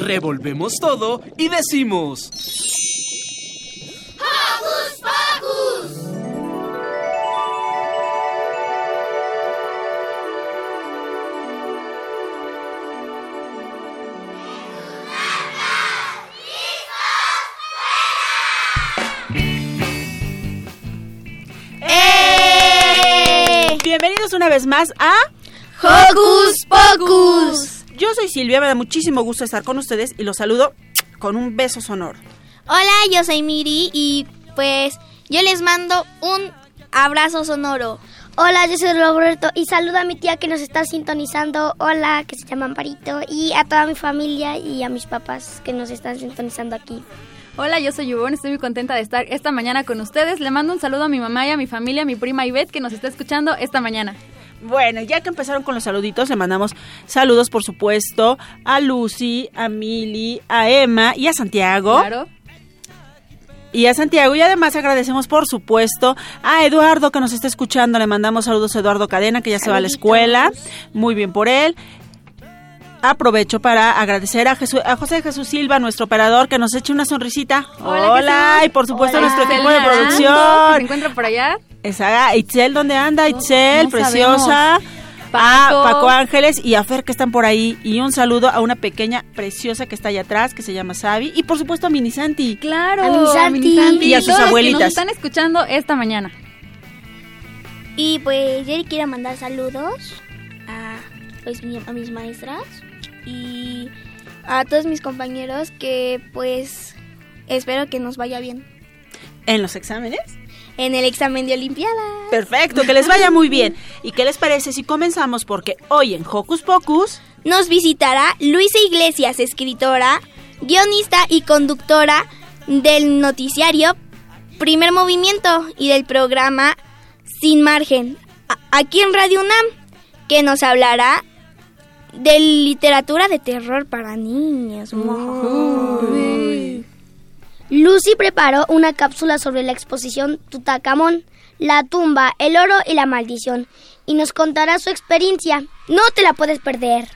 Revolvemos todo y decimos... ¡Hocus Pocus! ¡Eh! Bienvenidos una vez más a Hocus Pocus. Yo soy Silvia, me da muchísimo gusto estar con ustedes y los saludo con un beso sonoro. Hola, yo soy Miri y pues yo les mando un abrazo sonoro. Hola, yo soy Roberto y saludo a mi tía que nos está sintonizando. Hola, que se llama Amparito. Y a toda mi familia y a mis papás que nos están sintonizando aquí. Hola, yo soy Yvonne, estoy muy contenta de estar esta mañana con ustedes. Le mando un saludo a mi mamá y a mi familia, a mi prima Ivette que nos está escuchando esta mañana. Bueno, ya que empezaron con los saluditos, le mandamos saludos, por supuesto, a Lucy, a Mili, a Emma y a Santiago. Claro. Y a Santiago. Y además agradecemos, por supuesto, a Eduardo que nos está escuchando. Le mandamos saludos a Eduardo Cadena, que ya se va a la escuela. Muy bien por él. Aprovecho para agradecer a, Jesús, a José Jesús Silva, nuestro operador, que nos eche una sonrisita. Hola, y por supuesto Hola. a nuestro equipo de producción. se encuentra por allá. Esa, Itzel, ¿dónde anda? Itzel, no preciosa. sabemos. A Paco. Paco Ángeles y a Fer que están por ahí. Y un saludo a una pequeña preciosa que está allá atrás, que se llama Sabi. Y por supuesto a Mini Santi. Claro. A Santi. Mini Santi. Y a sus todos los que abuelitas. nos están escuchando esta mañana. Y pues yo le quiero mandar saludos a, pues, mi- a mis maestras y a todos mis compañeros que pues espero que nos vaya bien En los exámenes. En el examen de Olimpiada. Perfecto, que les vaya muy bien. ¿Y qué les parece si comenzamos? Porque hoy en Hocus Pocus. Nos visitará Luisa Iglesias, escritora, guionista y conductora del noticiario Primer Movimiento y del programa Sin Margen, a- aquí en Radio UNAM, que nos hablará de literatura de terror para niños. Lucy preparó una cápsula sobre la exposición Tutacamón, la tumba, el oro y la maldición, y nos contará su experiencia. No te la puedes perder.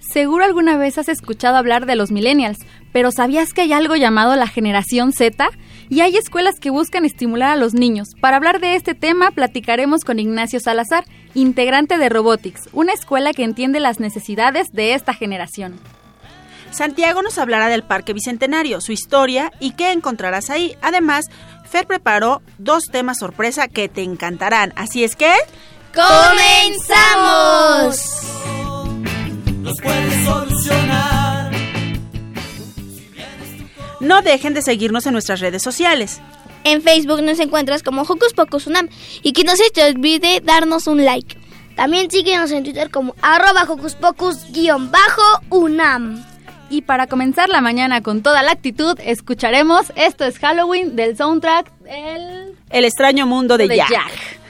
Seguro alguna vez has escuchado hablar de los millennials, pero ¿sabías que hay algo llamado la generación Z? Y hay escuelas que buscan estimular a los niños. Para hablar de este tema, platicaremos con Ignacio Salazar, integrante de Robotics, una escuela que entiende las necesidades de esta generación. Santiago nos hablará del Parque Bicentenario, su historia y qué encontrarás ahí. Además, Fer preparó dos temas sorpresa que te encantarán. Así es que... ¡Comenzamos! Los puedes solucionar. No dejen de seguirnos en nuestras redes sociales. En Facebook nos encuentras como Hocus Pocus Unam y que no se te olvide darnos un like. También síguenos en Twitter como arroba Hocus Pocus-Unam. Y para comenzar la mañana con toda la actitud, escucharemos Esto es Halloween del soundtrack El, El extraño mundo de, de Jack. Jack.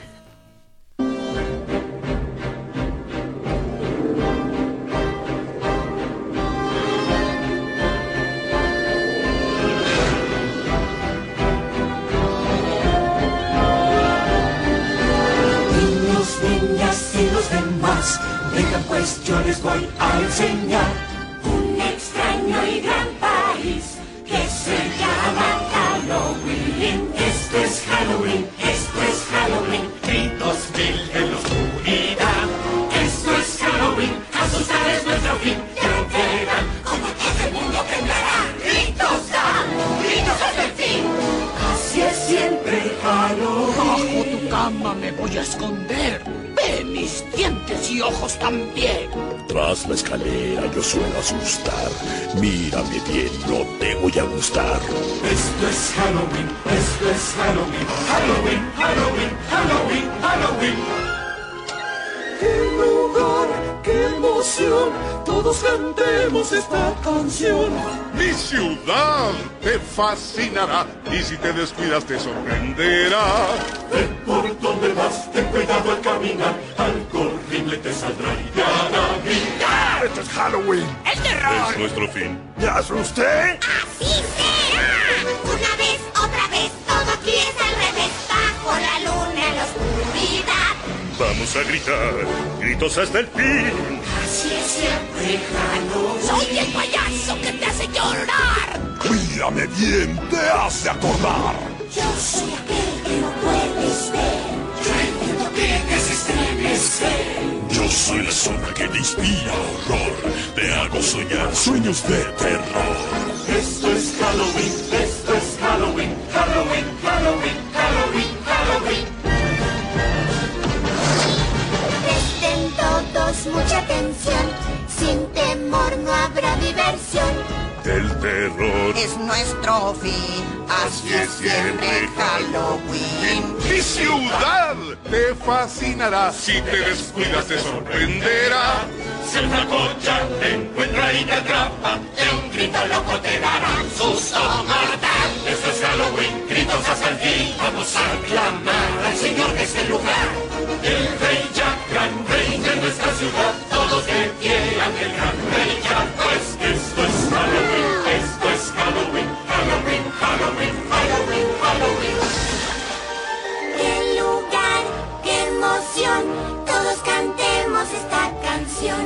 Niños, niñas y los demás, vengan pues yo les voy a enseñar extraño y gran país que se llama Halloween. Esto es Halloween, esto es Halloween, gritos mil en la oscuridad. Esto es Halloween, asustar es nuestro fin, ya verán como todo el mundo temblará. Gritos dan, gritos hasta el fin. Así es siempre Halloween. Cama me voy a esconder. Ve mis dientes y ojos también. Tras la escalera yo suelo asustar. Mírame bien, no te voy a gustar. Esto es Halloween, esto es Halloween, Halloween, Halloween, Halloween, Halloween. ¿Qué lugar, qué qué emoción, todos cantemos esta canción. Mi ciudad te fascinará y si te descuidas te sorprenderá. Ven por donde vas, ten cuidado al caminar, algo horrible te saldrá y te hará gritar. Esto es Halloween. ¡El terror! Es nuestro fin. ¿Me asusté? ¡Así será! A gritar, gritos hasta el fin. Así es siempre Halloween. ¡Soy el payaso que te hace llorar! Mírame bien, te hace acordar. Yo soy aquel que no puedes ver. Tremendo que te hace estremecer. Yo soy la sombra que te inspira horror. Te hago soñar sueños de terror. Esto es Halloween, mucha atención. Sin temor no habrá diversión. Del terror. Es nuestro fin. Así es siempre Halloween. Mi ciudad te fascinará. Si te descuidas te sorprenderá. Si una concha te encuentra y te atrapa, de un grito loco te dará un susto mortal. Esto es Halloween, gritos hasta el fin. Vamos a clamar al Señor de este lugar. El Rey Todos de pie el gran Rey. Pues esto es Halloween, esto es Halloween, Halloween, Halloween, Halloween, Halloween. ¡Qué lugar! ¡Qué emoción! Todos cantemos esta canción.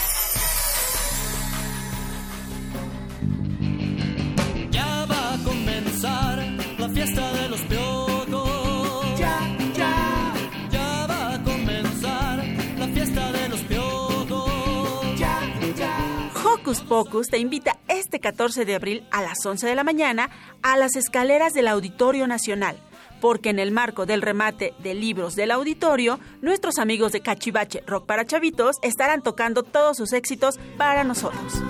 Fiesta de los piojos. Ya, ya. Ya va a comenzar la fiesta de los piojos. Ya, ya. Hocus Pocus te invita este 14 de abril a las 11 de la mañana a las escaleras del Auditorio Nacional, porque en el marco del remate de libros del auditorio, nuestros amigos de Cachivache Rock para Chavitos estarán tocando todos sus éxitos para nosotros.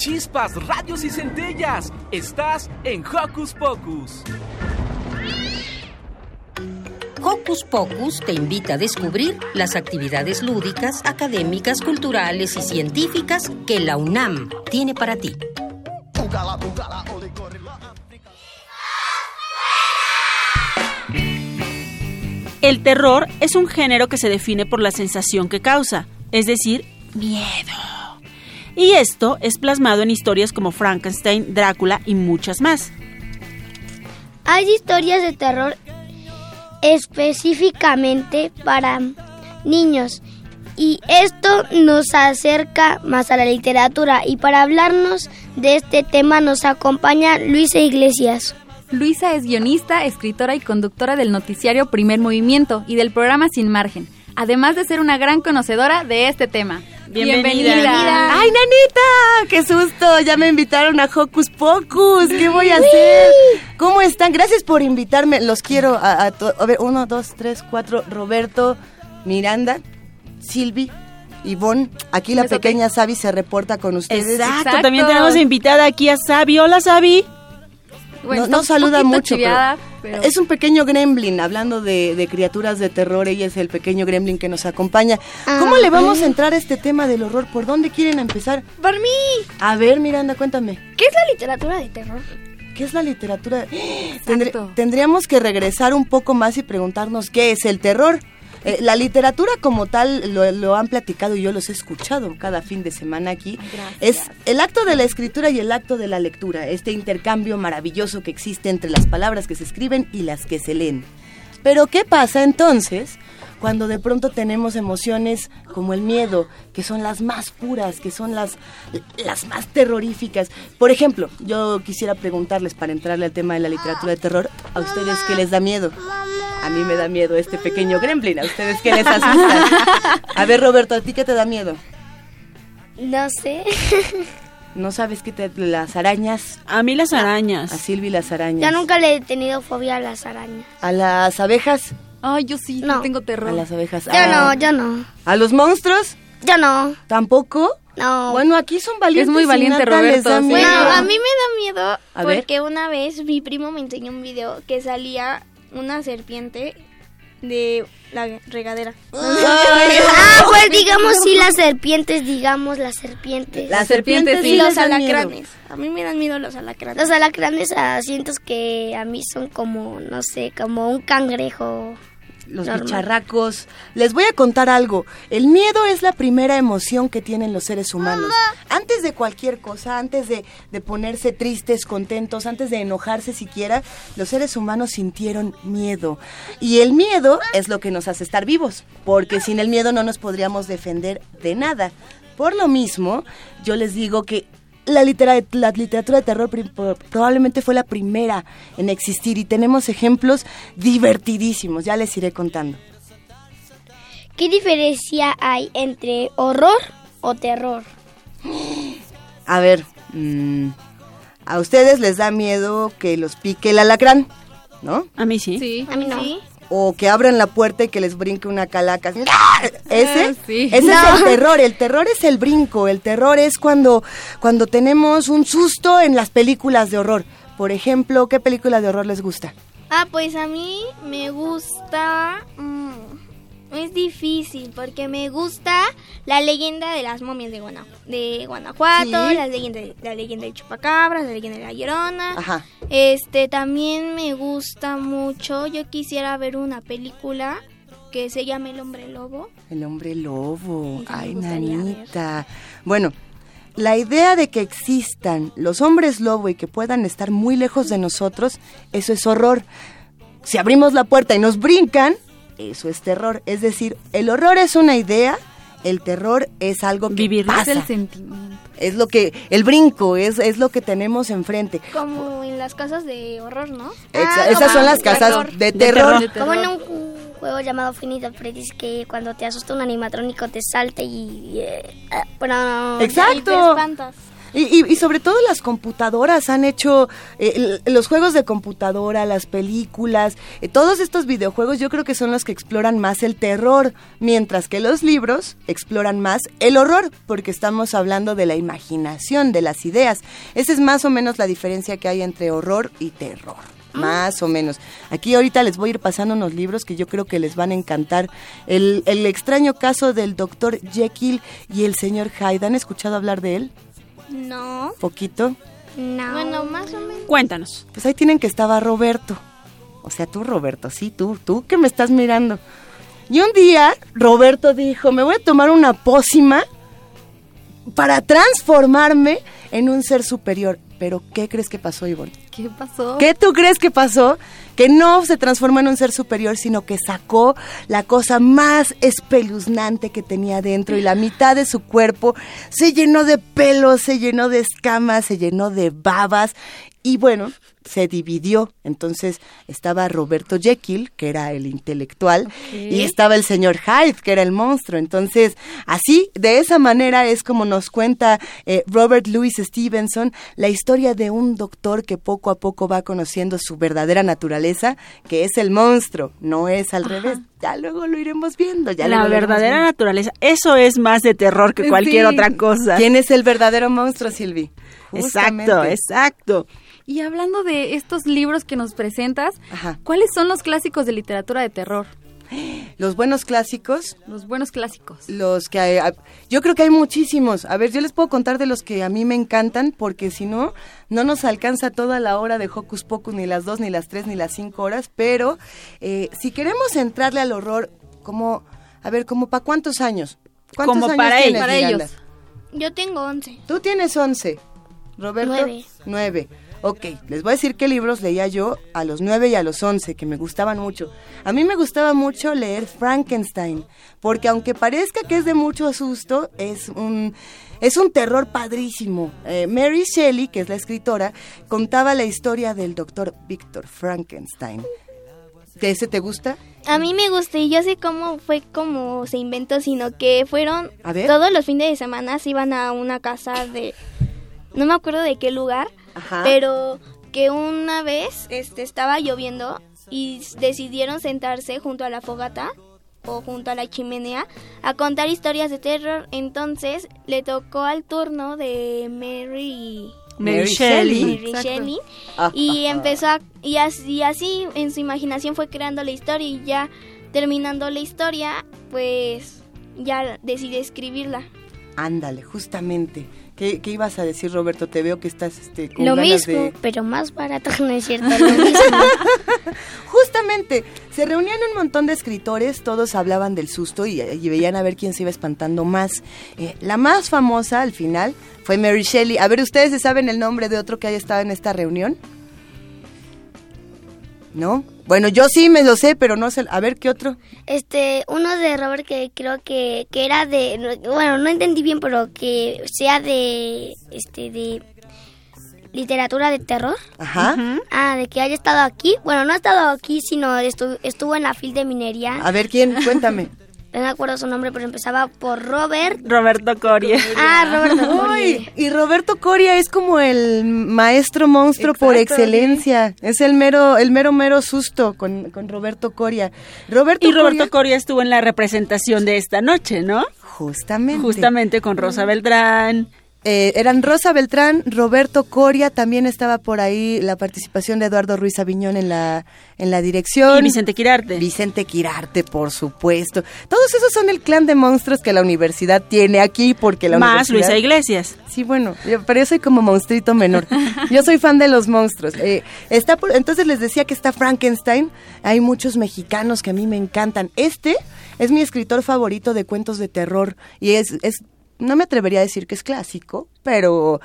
Chispas, radios y centellas. Estás en Hocus Pocus. Hocus Pocus te invita a descubrir las actividades lúdicas, académicas, culturales y científicas que la UNAM tiene para ti. El terror es un género que se define por la sensación que causa, es decir, miedo. Y esto es plasmado en historias como Frankenstein, Drácula y muchas más. Hay historias de terror específicamente para niños y esto nos acerca más a la literatura y para hablarnos de este tema nos acompaña Luisa Iglesias. Luisa es guionista, escritora y conductora del noticiario Primer Movimiento y del programa Sin Margen, además de ser una gran conocedora de este tema. Bienvenida. ¡Ay, nanita! ¡Qué susto! Ya me invitaron a Hocus Pocus. ¿Qué voy a hacer? ¿Cómo están? Gracias por invitarme. Los quiero a, a, to- a ver, uno, dos, tres, cuatro. Roberto, Miranda, Silvi, Ivonne. Aquí la pequeña Sabi se reporta con ustedes. Exacto, también tenemos invitada aquí a Sabi. Hola, Sabi. Bueno, no, no saluda mucho, pero, pero- es un pequeño gremlin, hablando de, de criaturas de terror, ella es el pequeño gremlin que nos acompaña. ¿Cómo le vamos a entrar a este tema del horror? ¿Por dónde quieren empezar? Por mí. A ver, Miranda, cuéntame. ¿Qué es la literatura de terror? ¿Qué es la literatura? Tendré- tendríamos que regresar un poco más y preguntarnos qué es el terror. Eh, la literatura como tal lo, lo han platicado y yo los he escuchado cada fin de semana aquí. Es el acto de la escritura y el acto de la lectura, este intercambio maravilloso que existe entre las palabras que se escriben y las que se leen. Pero ¿qué pasa entonces cuando de pronto tenemos emociones como el miedo, que son las más puras, que son las, las más terroríficas? Por ejemplo, yo quisiera preguntarles para entrarle al tema de la literatura de terror, ¿a ustedes qué les da miedo? A mí me da miedo este pequeño gremlin, ¿a ustedes qué les asusta? A ver, Roberto, ¿a ti qué te da miedo? No sé. ¿No sabes qué te... las arañas? A mí las arañas. A Silvi las arañas. Yo nunca le he tenido fobia a las arañas. ¿A las abejas? Ay, yo sí, No. tengo terror. A las abejas. Yo Ah. no, yo no. ¿A los monstruos? Yo no. ¿Tampoco? No. Bueno, aquí son valientes. Es muy valiente, Roberto. Bueno, a mí me da miedo A ver. porque una vez mi primo me enseñó un video que salía una serpiente de la regadera. ah, pues digamos sí las serpientes, digamos las serpientes. Las serpientes y sí los dan miedo. alacranes. A mí me dan miedo los alacranes. Los alacranes ah, siento que a mí son como, no sé, como un cangrejo. Los normal. bicharracos. Les voy a contar algo. El miedo es la primera emoción que tienen los seres humanos. Antes de cualquier cosa, antes de, de ponerse tristes, contentos, antes de enojarse siquiera, los seres humanos sintieron miedo. Y el miedo es lo que nos hace estar vivos, porque sin el miedo no nos podríamos defender de nada. Por lo mismo, yo les digo que la, litera- la literatura de terror probablemente fue la primera en existir y tenemos ejemplos divertidísimos, ya les iré contando. ¿Qué diferencia hay entre horror o terror? A ver, mm, a ustedes les da miedo que los pique el alacrán, ¿no? A mí sí. Sí. A mí no. O que abran la puerta y que les brinque una calaca. así, Ese, Ah, sí. ese es el terror. El terror es el brinco. El terror es cuando, cuando tenemos un susto en las películas de horror. Por ejemplo, ¿qué película de horror les gusta? Ah, pues a mí me gusta... mm, es difícil porque me gusta la leyenda de las momias de, Guana- de Guanajuato, Sí. la, leyenda, la leyenda del chupacabras, la leyenda de la llorona. Ajá. Este también me gusta mucho. Yo quisiera ver una película que se llama El hombre lobo. El hombre lobo. Ay, nanita. Bueno, la idea de que existan los hombres lobo y que puedan estar muy lejos de nosotros, eso es horror. Si abrimos la puerta y nos brincan, eso es terror. Es decir, el horror es una idea, el terror es algo que Vivirlo. Es pasa. el sentimiento. Es lo que, el brinco, es, es lo que tenemos enfrente. Como en las casas de horror, ¿no? Ah, esas son las de casas terror. de De terror. Como en un juego llamado Finito Freddy's que cuando te asusta un animatrónico te salte y... eh, ah, bueno, Exacto. y te espantas. Y, y- y sobre todo las computadoras han hecho eh, los juegos de computadora, las películas, eh, todos estos videojuegos yo creo que son los que exploran más el terror, mientras que los libros exploran más el horror, porque estamos hablando de la imaginación, de las ideas. Esa es más o menos la diferencia que hay entre horror y terror. Más o menos. Aquí ahorita les voy a ir pasando unos libros que yo creo que les van a encantar. El, el extraño caso del doctor Jekyll y el señor Hyde. ¿Han escuchado hablar de él? No, poquito. no. Bueno, más o menos. Cuéntanos. Pues ahí tienen que estaba Roberto. O sea, tú, Roberto, sí, tú, tú que me estás mirando. Y un día, Roberto dijo, me voy a tomar una pócima para transformarme en un ser superior. Pero, ¿qué crees que pasó, Ivonne? ¿Qué pasó? ¿Qué tú crees que pasó? Que no se transformó en un ser superior, sino que sacó la cosa más espeluznante que tenía dentro y la mitad de su cuerpo se llenó de pelos, se llenó de escamas, se llenó de babas y bueno, se dividió. Entonces estaba Roberto Jekyll, que era el intelectual, y estaba el señor Hyde, que era el monstruo. Entonces, así, de esa manera es como nos cuenta eh, Robert Louis Stevenson la historia de un doctor que poco a poco va conociendo su verdadera naturaleza, que es el monstruo, no es al revés. Ya luego lo iremos viendo. Ya la verdadera viendo. naturaleza. Eso es más de terror que cualquier Sí. otra cosa. ¿Quién es el verdadero monstruo, Silvi? Exacto, exacto. Y hablando de estos libros que nos presentas, ¿cuáles son los clásicos de literatura de terror? Los buenos clásicos. Los buenos clásicos. Los que hay, ah, yo creo que hay muchísimos. A ver, yo les puedo contar de los que a mí me encantan, porque si no, no nos alcanza toda la hora de Hocus Pocus, ni las dos, ni las tres, ni las cinco horas. Pero eh, si queremos entrarle al horror, como, a ver, como para cuántos años? ¿Cuántos como años para, tienes, para ellos. Yo tengo 11. Tú tienes 11. Roberto, 9. Ok, les voy a decir qué libros leía yo a los 9 y a los 11, que me gustaban mucho. A mí me gustaba mucho leer Frankenstein, porque aunque parezca que es de mucho susto, es un, es un terror padrísimo. Eh, Mary Shelley, que es la escritora, contaba la historia del doctor Victor Frankenstein. ¿De ese te gusta? A mí me gusta y yo sé cómo fue como se inventó, sino que fueron A ver. todos los fines de semana se iban a una casa de no me acuerdo de qué lugar, Ajá. pero que una vez este estaba lloviendo y decidieron sentarse junto a la fogata o junto a la chimenea a contar historias de terror. Entonces le tocó al turno de Mary Mary Shelley. Mary. Shelley, Ah, y ah, empezó a, y así, y así en su imaginación fue creando la historia y ya terminando la historia pues ya decidió escribirla. Ándale, justamente. ¿Qué, qué ibas a decir, Roberto? Te veo que estás este, con Lo ganas mismo, de... pero más barato, no es cierto, lo mismo. Justamente, se reunían un montón de escritores, todos hablaban del susto y, y veían a ver quién se iba espantando más. Eh, la más famosa al final fue Mary Shelley. A ver, ¿ustedes se saben el nombre de otro que haya estado en esta reunión? ¿No? Bueno, yo sí me lo sé, pero no sé. A ver, ¿qué otro? Este, uno de Robert que creo que, que era de, no- bueno, no entendí bien, pero que sea de, este, de literatura de terror. Ajá. Ah, de que haya estado aquí. Bueno, no ha estado aquí, sino estu- estuvo en la fil de minería. A ver, ¿quién? Cuéntame. No me acuerdo su nombre, pero empezaba por Robert. Roberto Coria. Ah, Roberto Uy, Coria. y Roberto Coria es como el maestro monstruo por excelencia. Es el mero, el mero mero susto con, con Roberto Coria. Roberto Y Roberto Coria- Coria estuvo en la representación de esta noche, ¿no? Justamente. Justamente con Rosa Beltrán. Eh, eran Rosa Beltrán, Roberto Coria, también estaba por ahí la participación de Eduardo Ruiz Aviñón en la, en la dirección. Y Vicente Quirarte. Vicente Quirarte, por supuesto. Todos esos son el clan de monstruos que la universidad tiene aquí porque la Más universidad... Luisa Iglesias. Sí, bueno, yo- pero yo soy como monstruito menor. Yo soy fan de los monstruos. Eh, está por- entonces les decía que está Frankenstein. Hay muchos mexicanos que a mí me encantan. Este es mi escritor favorito de cuentos de terror y es, es no me atrevería a decir que es clásico, pero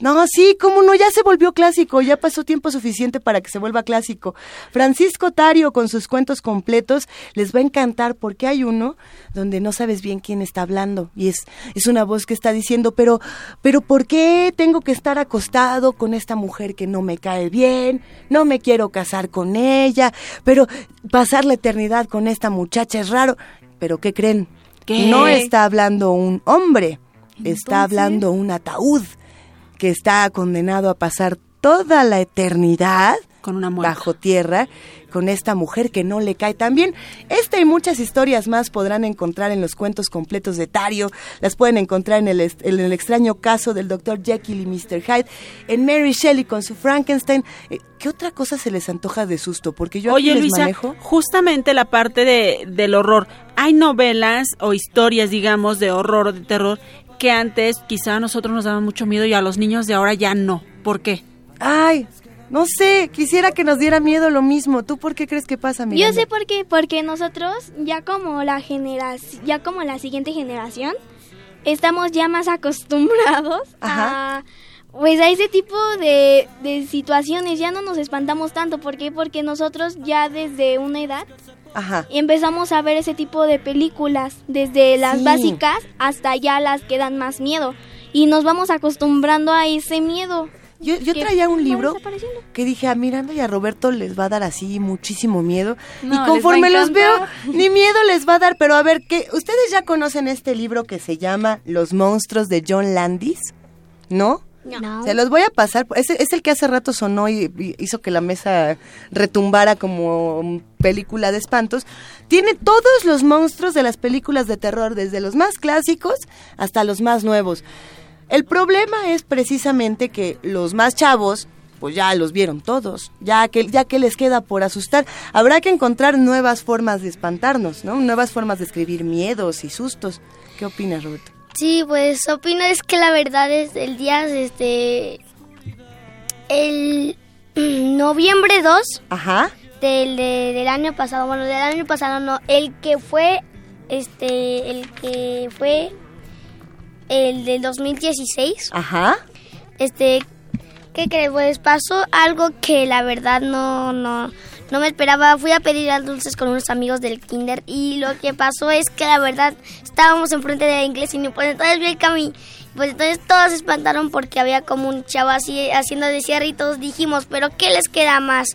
no, sí, cómo no, ya se volvió clásico, ya pasó tiempo suficiente para que se vuelva clásico. Francisco Tario con sus cuentos completos les va a encantar porque hay uno donde no sabes bien quién está hablando y es, es una voz que está diciendo, pero, pero ¿por qué tengo que estar acostado con esta mujer que no me cae bien? No me quiero casar con ella, pero pasar la eternidad con esta muchacha es raro. Pero ¿qué creen? ¿Qué? No está hablando un hombre, está hablando un ataúd que está condenado a pasar toda la eternidad Con una muerta. bajo tierra con esta mujer que no le cae tan bien. Esta y muchas historias más podrán encontrar en los cuentos completos de Tario. Las pueden encontrar en el, en el extraño caso del Dr. Jekyll y Mr. Hyde, en Mary Shelley con su Frankenstein. Eh, ¿Qué otra cosa se les antoja de susto? Porque yo aquí Oye, les Luisa, manejo. justamente la parte de, del horror. Hay novelas o historias, digamos, de horror o de terror que antes quizá a nosotros nos daban mucho miedo y a los niños de ahora ya no. ¿Por qué? Ay, no sé, quisiera que nos diera miedo lo mismo. ¿Tú por qué crees que pasa, Yo Miranda? sé por qué, porque nosotros ya como la generación, ya como la siguiente generación, estamos ya más acostumbrados a pues a ese tipo de, de situaciones, ya no nos espantamos tanto, ¿por qué? Porque nosotros ya desde una edad Ajá. empezamos a ver ese tipo de películas, desde las Sí. básicas hasta ya las que dan más miedo, y nos vamos acostumbrando a ese miedo. Yo, yo traía un libro que dije a Miranda y a Roberto les va a dar así muchísimo miedo. No, y conforme los veo, ni miedo les va a dar. Pero a ver, que ustedes ya conocen este libro que se llama Los monstruos de John Landis, ¿no? No. Se los voy a pasar. Es, es el que hace rato sonó y, y hizo que la mesa retumbara como película de espantos. Tiene todos los monstruos de las películas de terror, desde los más clásicos hasta los más nuevos. El problema es precisamente que los más chavos, pues ya los vieron todos, ya que, ya que les queda por asustar. Habrá que encontrar nuevas formas de espantarnos, ¿no? Nuevas formas de escribir miedos y sustos. ¿Qué opinas, Roberto? Sí, pues opino es que la verdad es el día, este, el noviembre 2 Ajá. del, de- del año pasado, bueno, del año pasado no, el que fue, este, el que fue el del 2016, Ajá. este, ¿qué crees? Pues pasó algo que la verdad no, no, no me esperaba. Fui a pedir a dulces con unos amigos del kinder y lo que pasó es que la verdad estábamos enfrente de la inglés y pues entonces vi el camino. Pues entonces todos se espantaron porque había como un chavo así haciendo de cierre y todos dijimos, pero ¿qué les queda más?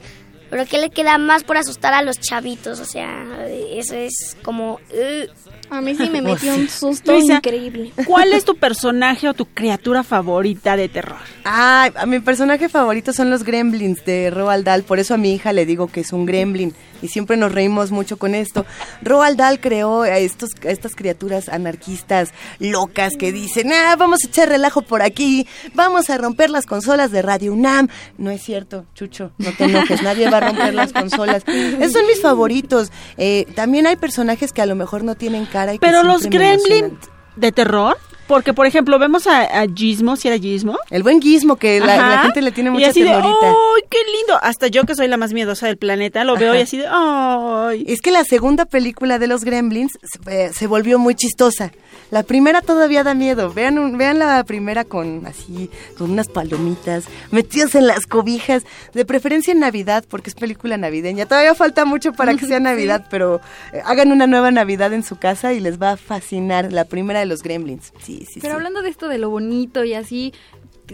Pero ¿qué le queda más por asustar a los chavitos? O sea, eso es como... uh. A mí sí me metió un susto Luisa, increíble. ¿Cuál es tu personaje o tu criatura favorita de terror? Ah, a mi personaje favorito son los gremlins de Roald Dahl, por eso a mi hija le digo que es un gremlin y siempre nos reímos mucho con esto. Roald Dahl creó a, estos, a estas criaturas anarquistas locas que dicen, ah, vamos a echar relajo por aquí, vamos a romper las consolas de Radio UNAM. No es cierto, Chucho, no te enojes, nadie va a romper las consolas. Esos son mis favoritos. Eh, también hay personajes que a lo mejor no tienen cara y que Pero los gremlins de terror, porque por ejemplo vemos a, a Gizmo, si era Gizmo. El buen Gizmo, que la, gente le tiene y mucha así de, temorita. ¡ay, qué lindo! Hasta yo que soy la más miedosa del planeta, lo veo y así de, ¡ay! Es que la segunda película de los Gremlins se, eh, se volvió muy chistosa. La primera todavía da miedo. Vean, un- vean la primera con así, con unas palomitas, metidos en las cobijas, de preferencia en Navidad, porque es película navideña. Todavía falta mucho para que sea Navidad, pero eh, hagan una nueva Navidad en su casa y les va a fascinar la primera de los Gremlins. Sí, sí, Pero sí. hablando de esto de lo bonito y así,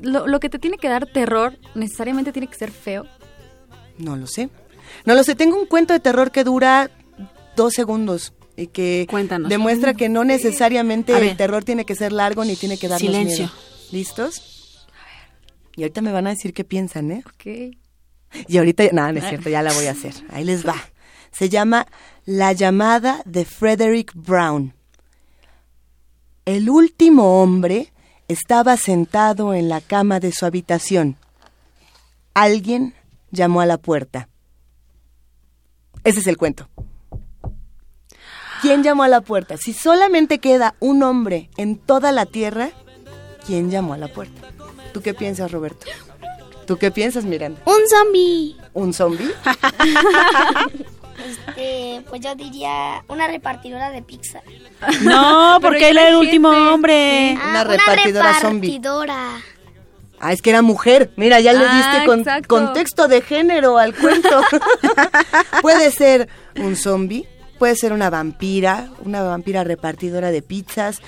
lo, lo que te tiene que dar terror necesariamente tiene que ser feo. No lo sé. No lo sé. Tengo un cuento de terror que dura dos segundos y que Cuéntanos. demuestra que no necesariamente A el ver. terror tiene que ser largo ni tiene que darnos Silencio. miedo. ¿Listos? Y ahorita me van a decir qué piensan, ¿eh? Ok. Y ahorita, nada, no es cierto, ya la voy a hacer. Ahí les va. Se llama La llamada de Frederick Brown. El último hombre estaba sentado en la cama de su habitación. Alguien llamó a la puerta. Ese es el cuento. ¿Quién llamó a la puerta? Si solamente queda un hombre en toda la tierra, ¿quién llamó a la puerta? ¿Tú qué piensas, Roberto? ¿Tú qué piensas, Miranda? Un zombie. ¿Un zombie? Este, pues yo diría una repartidora de pizza. No, porque él era el último hombre. Una repartidora zombie. repartidora. Ah, es que era mujer. Mira, ya le Ah, diste con- contexto de género al cuento. puede ser un zombie, puede ser una vampira, una vampira repartidora de pizzas.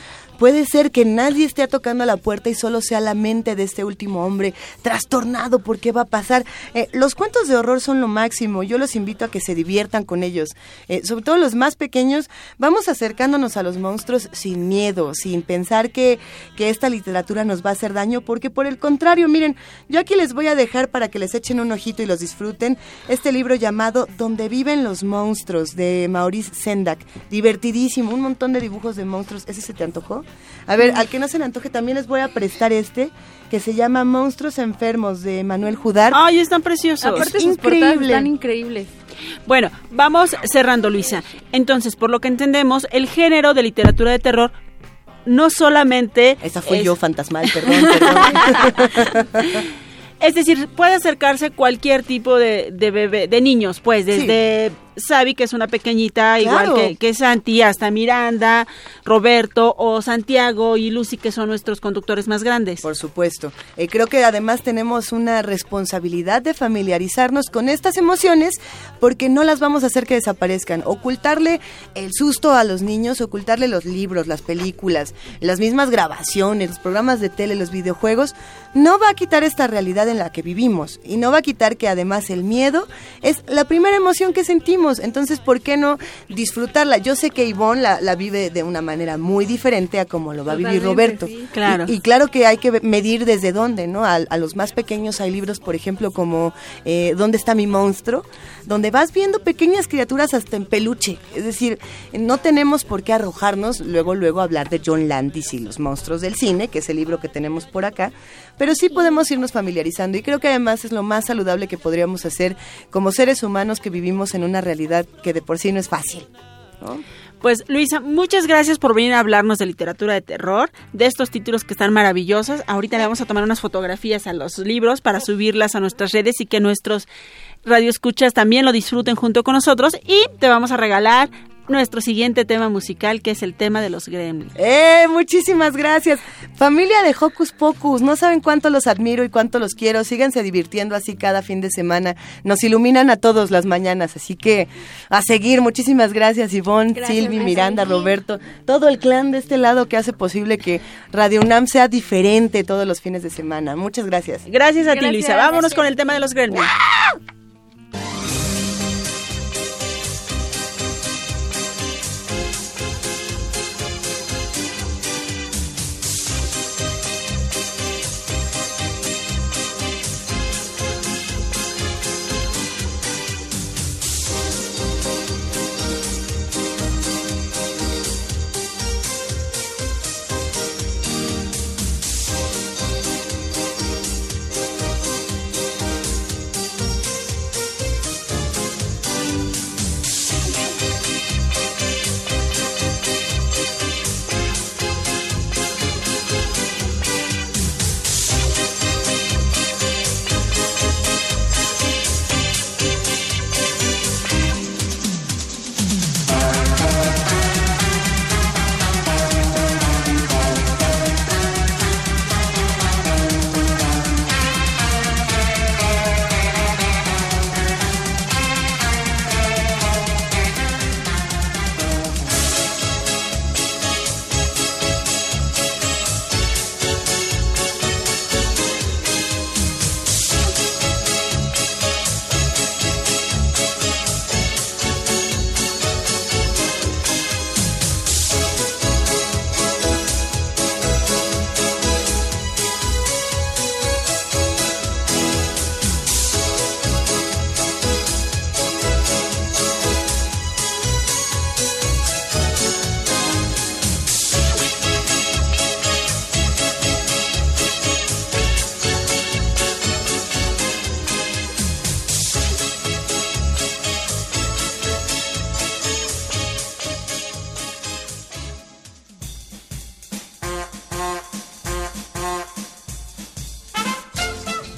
Puede ser que nadie esté tocando la puerta y solo sea la mente de este último hombre trastornado por qué va a pasar. Eh, los cuentos de horror son lo máximo. Yo los invito a que se diviertan con ellos. Eh, sobre todo los más pequeños, vamos acercándonos a los monstruos sin miedo, sin pensar que, que esta literatura nos va a hacer daño, porque por el contrario, miren, yo aquí les voy a dejar para que les echen un ojito y los disfruten este libro llamado Donde viven los monstruos de Maurice Sendak. Divertidísimo, un montón de dibujos de monstruos. ¿Ese se te antojó? A ver, al que no se le antoje también les voy a prestar este que se llama Monstruos enfermos de Manuel Judar. Ay, están preciosos. Aparte sus portadas están increíbles. Bueno, vamos cerrando, Luisa. Entonces, por lo que entendemos, el género de literatura de terror no solamente... Esa fue es- yo, fantasmal, perdón, perdón. Es decir, puede acercarse cualquier tipo de, de bebé, de niños, pues, desde Sabi, que es una pequeñita, igual que, que Santi, hasta Miranda, Roberto o Santiago y Lucy, que son nuestros conductores más grandes. Por supuesto. Eh, creo que además tenemos una responsabilidad de familiarizarnos con estas emociones porque no las vamos a hacer que desaparezcan. Ocultarle el susto a los niños, ocultarle los libros, las películas, las mismas grabaciones, los programas de tele, los videojuegos, no va a quitar esta realidad en la que vivimos y no va a quitar que además el miedo es la primera emoción que sentimos. Entonces, ¿por qué no disfrutarla? Yo sé que Ivonne la, la vive de una manera muy diferente a como lo va a vivir Roberto. sí. Claro. Y, y claro que hay que medir desde dónde, ¿no? A, a los más pequeños hay libros, por ejemplo, como eh, ¿Dónde está mi monstruo? Donde vas viendo pequeñas criaturas hasta en peluche. Es decir, no tenemos por qué arrojarnos luego, luego a hablar de John Landis y los monstruos del cine, que es el libro que tenemos por acá, pero sí podemos irnos familiarizando y creo que además es lo más saludable que podríamos hacer como seres humanos que vivimos en una realidad que de por sí no es fácil. Pues Luisa, muchas gracias por venir a hablarnos de literatura de terror, de estos títulos que están maravillosos. Ahorita le vamos a tomar unas fotografías a los libros para subirlas a nuestras redes y que nuestros radioescuchas también lo disfruten junto con nosotros y te vamos a regalar nuestro siguiente tema musical, que es el tema de los gremlins. ¡Eh! Muchísimas gracias. Familia de Hocus Pocus, no saben cuánto los admiro y cuánto los quiero. Síganse divirtiendo así cada fin de semana. Nos iluminan a todos las mañanas, así que a seguir. Muchísimas gracias, Ivonne, Gracias, Silvi, gracias. Miranda, Roberto, todo el clan de este lado que hace posible que Radio UNAM sea diferente todos los fines de semana. Muchas gracias. Gracias a ti, Gracias. Luisa. Vámonos con el tema de los gremlins.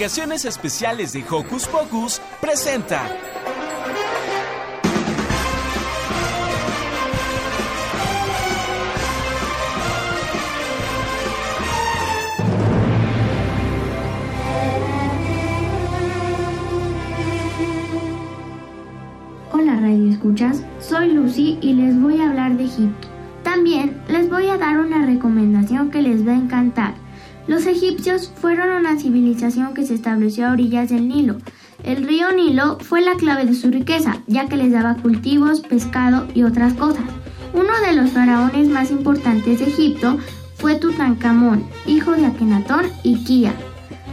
Investigaciones Especiales de Hocus Pocus presenta Hola Radio Escuchas, soy Lucy y les voy a hablar de Egipto. También les voy a dar una recomendación que les va a encantar. Los egipcios fueron una civilización que se estableció a orillas del Nilo. El río Nilo fue la clave de su riqueza, ya que les daba cultivos, pescado y otras cosas. Uno de los faraones más importantes de Egipto fue Tutankamón, hijo de Akenatón y Kia.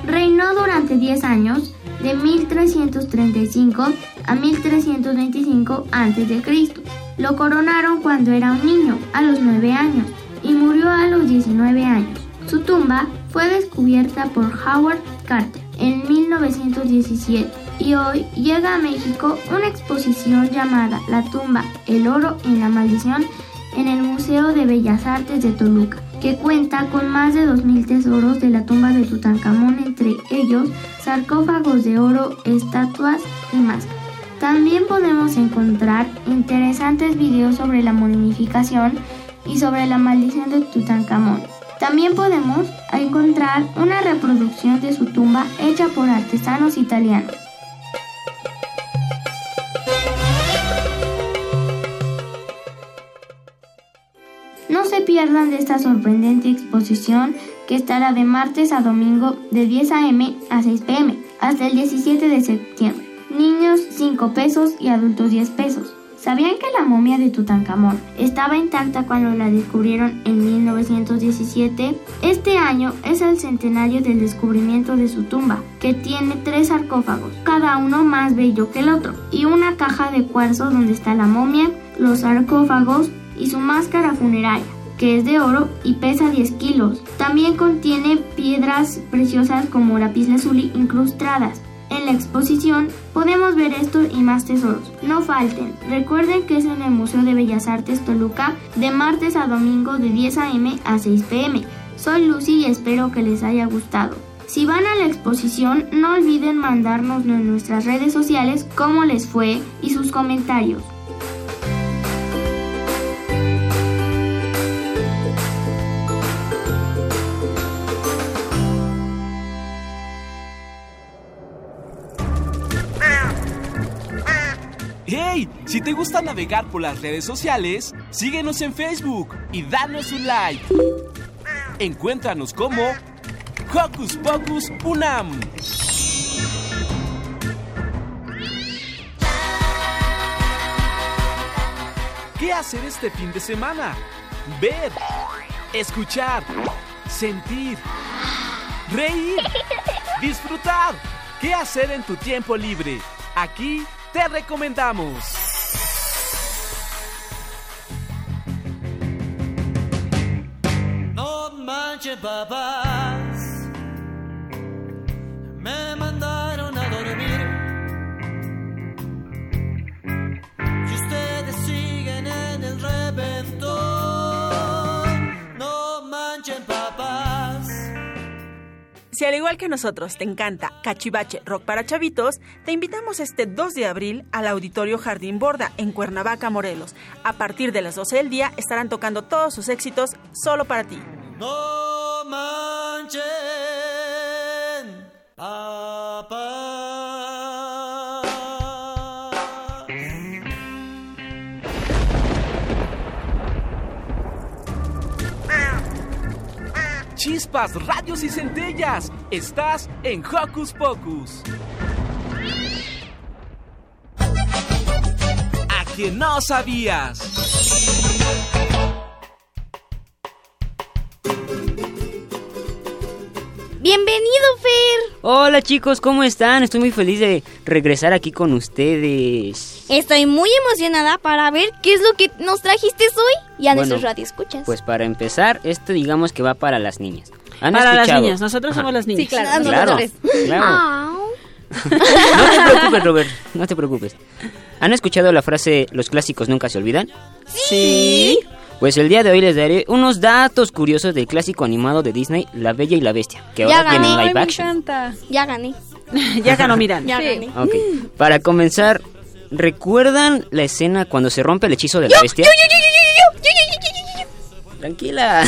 Reinó durante 10 años, de 1335 a 1325 a.C. Lo coronaron cuando era un niño, a los 9 años, y murió a los 19 años. Su tumba fue descubierta por Howard Carter en 1917 y hoy llega a México una exposición llamada La tumba, el oro y la maldición en el Museo de Bellas Artes de Toluca, que cuenta con más de 2.000 tesoros de la tumba de Tutankamón, entre ellos sarcófagos de oro, estatuas y máscaras. También podemos encontrar interesantes videos sobre la momificación y sobre la maldición de Tutankamón. También podemos encontrar una reproducción de su tumba hecha por artesanos italianos. No se pierdan de esta sorprendente exposición que estará de martes a domingo de 10 a.m. a 6 p.m. hasta el 17 de septiembre. Niños 5 pesos y adultos 10 pesos. ¿Sabían que la momia de Tutankamón estaba intacta cuando la descubrieron en 1917? Este año es el centenario del descubrimiento de su tumba, que tiene tres sarcófagos, cada uno más bello que el otro, y una caja de cuarzo donde está la momia, los sarcófagos y su máscara funeraria que es de oro y pesa 10 kilos. También contiene piedras preciosas como lapislázuli incrustadas. En la exposición podemos ver esto y más tesoros. No falten. Recuerden que es en el Museo de Bellas Artes Toluca de martes a domingo de 10 a.m. a 6 p.m. Soy Lucy y espero que les haya gustado. Si van a la exposición, no olviden mandarnos en nuestras redes sociales cómo les fue y sus comentarios. Si te gusta navegar por las redes sociales, síguenos en Facebook y danos un like. Encuéntranos como Hocus Pocus Unam. ¿Qué hacer este fin de semana? Ver, escuchar, sentir, reír, disfrutar. ¿Qué hacer en tu tiempo libre? Aquí te recomendamos. Papás. Me mandaron a dormir. Si ustedes siguen en el reventón, no manchen, papás. Si al igual que nosotros te encanta Cachivache Rock para Chavitos, te invitamos este 2 de abril al Auditorio Jardín Borda en Cuernavaca, Morelos. A partir de las 12 del día estarán tocando todos sus éxitos solo para ti. No manchen, papás. Chispas, radios y centellas. Estás en Hocus Pocus. A quien no sabías. Hola chicos, ¿cómo están? Estoy muy feliz de regresar aquí con ustedes. Estoy muy emocionada para ver qué es lo que nos trajiste hoy y a Bueno, nuestros radioescuchas. Pues para empezar, esto digamos que va para las niñas. ¿Han Para las niñas, nosotros Ajá. somos las niñas. Sí, claro, Claro. No te preocupes, Robert, no te preocupes. ¿Han escuchado la frase los clásicos nunca se olvidan? Sí. Pues el día de hoy les daré unos datos curiosos del clásico animado de Disney, La Bella y la Bestia, que Ya ahora tiene gané. live action. encanta. Ya gané. ya ganó Miran. Ya Sí. gané. Ok, para comenzar, ¿recuerdan la escena cuando se rompe el hechizo de la bestia? Tranquila.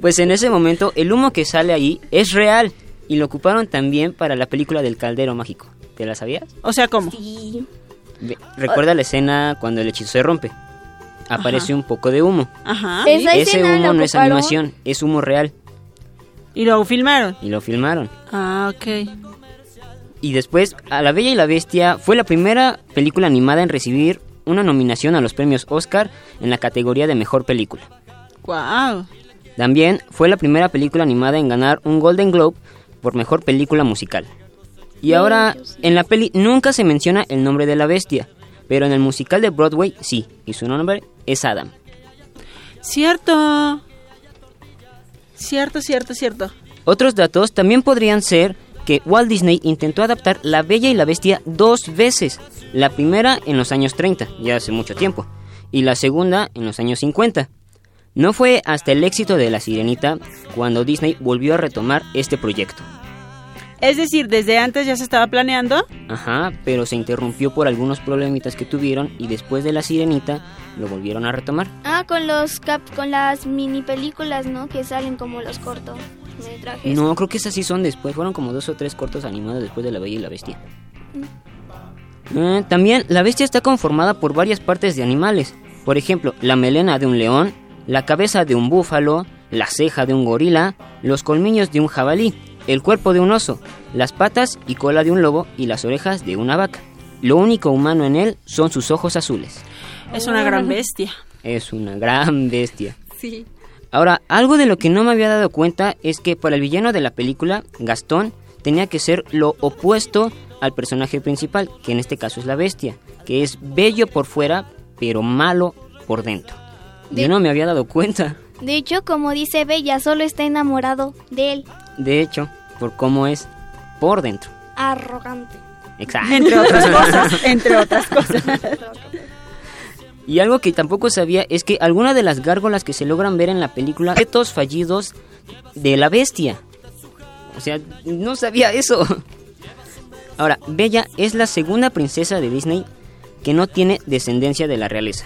pues en ese momento el humo que sale ahí es real y lo ocuparon también para la película del caldero mágico. ¿Te la sabías? O sea, ¿cómo? Sí. Recuerda la escena cuando el hechizo se rompe. Aparece un poco de humo. Ajá. Esa Ese escena humo no es ocuparon. animación, es humo real Y lo filmaron. y lo filmaron. Ah, ok. Y después, A la Bella y la Bestia fue la primera película animada en recibir una nominación a los premios Oscar en la categoría de mejor película. Wow. También fue la primera película animada en ganar un Golden Globe por mejor película musical. Y ahora, en la peli nunca se menciona el nombre de la bestia, pero en el musical de Broadway sí, y su nombre es Adam. Cierto. Cierto, cierto, cierto. Otros datos también podrían ser que Walt Disney intentó adaptar La Bella y la Bestia dos veces. La primera en los años 30, ya hace mucho tiempo, y la segunda en los años 50. No fue hasta el éxito de La Sirenita cuando Disney volvió a retomar este proyecto. Es decir, desde antes ya se estaba planeando. Ajá, pero se interrumpió por algunos problemitas que tuvieron y después de La Sirenita lo volvieron a retomar. Ah, con los cap con las mini películas, ¿no? Que salen como los cortometrajes. No, creo que esas sí son después, fueron como dos o tres cortos animados después de La Bella y la Bestia. Eh, también la bestia está conformada por varias partes de animales. Por ejemplo, la melena de un león, la cabeza de un búfalo, la ceja de un gorila, los colmillos de un jabalí, el cuerpo de un oso, las patas y cola de un lobo y las orejas de una vaca. Lo único humano en él son sus ojos azules. Es una gran bestia. Es una gran bestia. Sí. Ahora, algo de lo que no me había dado cuenta es que para el villano de la película, Gastón tenía que ser lo opuesto al personaje principal, que en este caso es la bestia, que es bello por fuera, pero malo por dentro. De- Yo no me había dado cuenta, De hecho, como dice Bella, solo está enamorado de él. De hecho, por cómo es por dentro. Arrogante. Exacto. Entre otras cosas, entre otras cosas. Y algo que tampoco sabía es que algunas de las gárgolas que se logran ver en la película son retos fallidos de la bestia. O sea, no sabía eso. Ahora, Bella es la segunda princesa de Disney que no tiene descendencia de la realeza.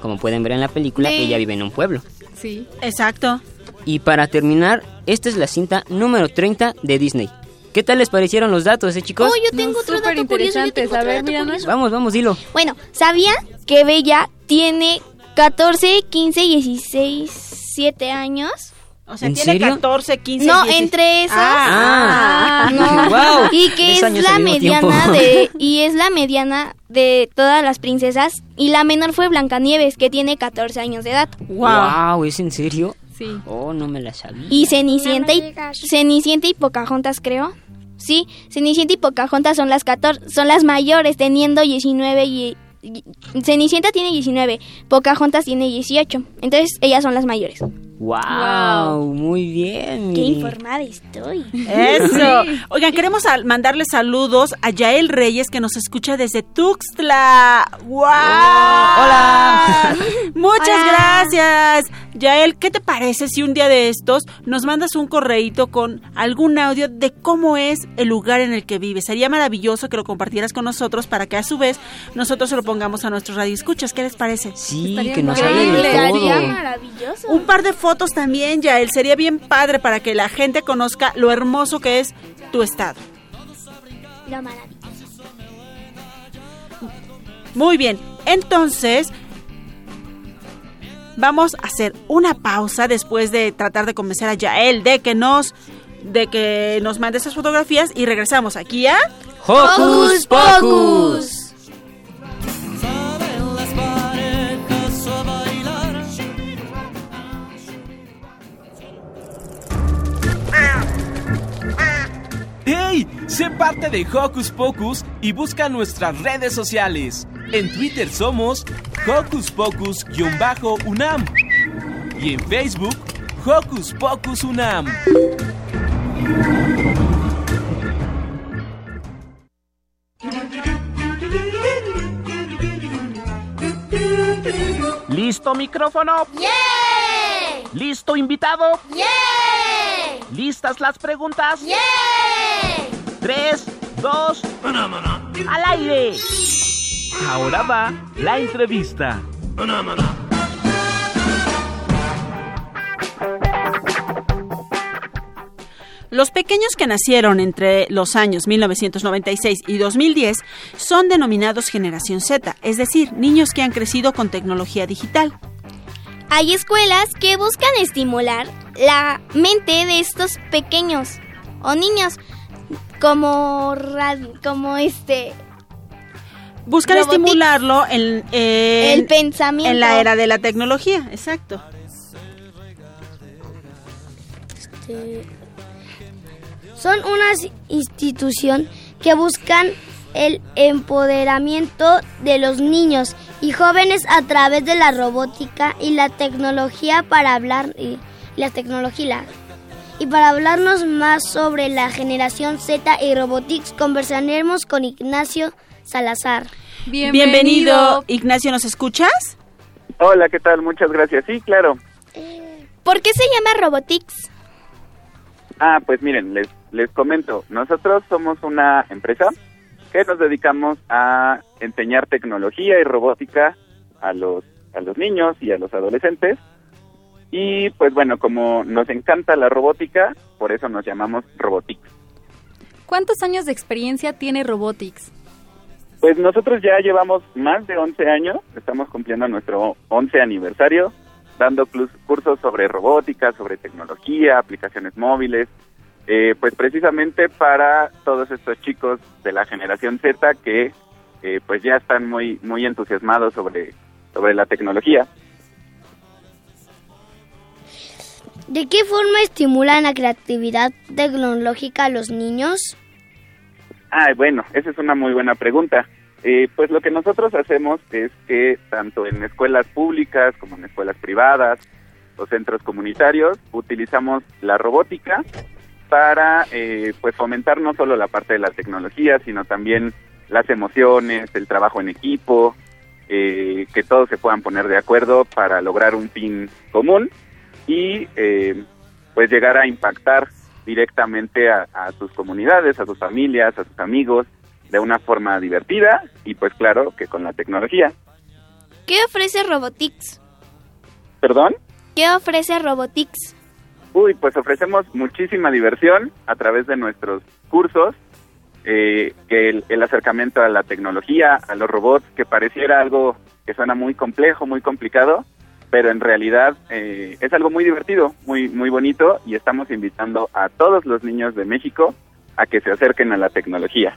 Como pueden ver en la película, Sí. ella vive en un pueblo. Sí. Exacto. Y para terminar, esta es la cinta número 30 de Disney. ¿Qué tal les parecieron los datos, eh, chicos? Oh, yo tengo otro súper dato curioso. Yo tengo A otro ver, dato curioso. Vamos, vamos, dilo. Bueno, ¿sabían que Bella tiene 14, 15, 16, 7 años? O sea, ¿En tiene serio? 14, 15, No, 16. entre esos. Ah. no. Guau. Y que es la mediana tiempo. de y es la mediana de todas las princesas y la menor fue Blancanieves que tiene 14 años de edad. Wow, ¿es en serio? Sí. Oh, no me la sabía. Y Cenicienta y Cenicienta y Pocahontas, creo. Sí, Cenicienta y Pocahontas son las 14, son las mayores teniendo 19 y, y- Cenicienta tiene 19, Pocahontas tiene 18. Entonces, ellas son las mayores. Wow, muy bien. Qué informada estoy. Eso. Oigan, queremos mandarle saludos a Yael Reyes que nos escucha desde Tuxtla. ¡Wow! Hola. Muchas Hola. gracias. Yael, ¿qué te parece si un día de estos nos mandas un correíto con algún audio de cómo es el lugar en el que vives? Sería maravilloso que lo compartieras con nosotros para que a su vez nosotros se lo pongamos a nuestros radioescuchas. ¿Qué les parece? Sí, Estaría que nos increíble. hable de todo. maravilloso. Un par de fotos también, Yael. Sería bien padre para que la gente conozca lo hermoso que es tu estado. Lo maravilloso. Muy bien, entonces vamos a hacer una pausa después de tratar de convencer a Yael de que nos de que nos mande esas fotografías y regresamos aquí a Hocus Pocus. Sé parte de Hocus Pocus y busca nuestras redes sociales. En Twitter somos Hocus Pocus-UNAM y en Facebook Hocus Pocus UNAM. ¿Listo micrófono? ¿Listo invitado? ¿Listas las preguntas? Tres, dos, al aire. Ahora va la entrevista. Los pequeños que nacieron entre los años 1996 y 2010 son denominados generación Z, es decir, niños que han crecido con tecnología digital. Hay escuelas que buscan estimular la mente de estos pequeños o niños como como este Buscan Robotics. estimularlo en, en- El pensamiento. en la era de la tecnología, exacto. Son una institución que buscan el empoderamiento de los niños y jóvenes a través de la robótica y la tecnología para hablar y la tecnología. Y para hablarnos más sobre la generación Z y robotics conversaremos con Ignacio Salazar. Bienvenido, Ignacio, ¿nos escuchas? Hola, ¿qué tal? Muchas gracias. Sí, claro. ¿Por qué se llama Robotics? Ah, pues miren, les, les comento. Nosotros somos una empresa que nos dedicamos a enseñar tecnología y robótica a los, a los niños y a los adolescentes. Y pues bueno, como nos encanta la robótica, por eso nos llamamos Robotics. ¿Cuántos años de experiencia tiene Robotics? Pues nosotros ya llevamos más de 11 años, estamos cumpliendo nuestro 11 aniversario, dando cursos sobre robótica, sobre tecnología, aplicaciones móviles, eh, pues precisamente para todos estos chicos de la generación Z que eh, pues ya están muy muy entusiasmados sobre sobre la tecnología. ¿De qué forma estimulan la creatividad tecnológica a los niños? Ah, bueno, esa es una muy buena pregunta. Eh, pues lo que nosotros hacemos es que tanto en escuelas públicas como en escuelas privadas o centros comunitarios utilizamos la robótica para eh, pues fomentar no solo la parte de la tecnología, sino también las emociones, el trabajo en equipo, eh, que todos se puedan poner de acuerdo para lograr un fin común y eh, pues llegar a impactar directamente a, a sus comunidades, a sus familias, a sus amigos, de una forma divertida y pues claro que con la tecnología. ¿Qué ofrece Robotics? ¿Perdón? ¿Qué ofrece Robotics? Uy, pues ofrecemos muchísima diversión a través de nuestros cursos, eh, que el, el acercamiento a la tecnología, a los robots, que pareciera algo que suena muy complejo, muy complicado, pero en realidad eh, es algo muy divertido, muy muy bonito y estamos invitando a todos los niños de México a que se acerquen a la tecnología.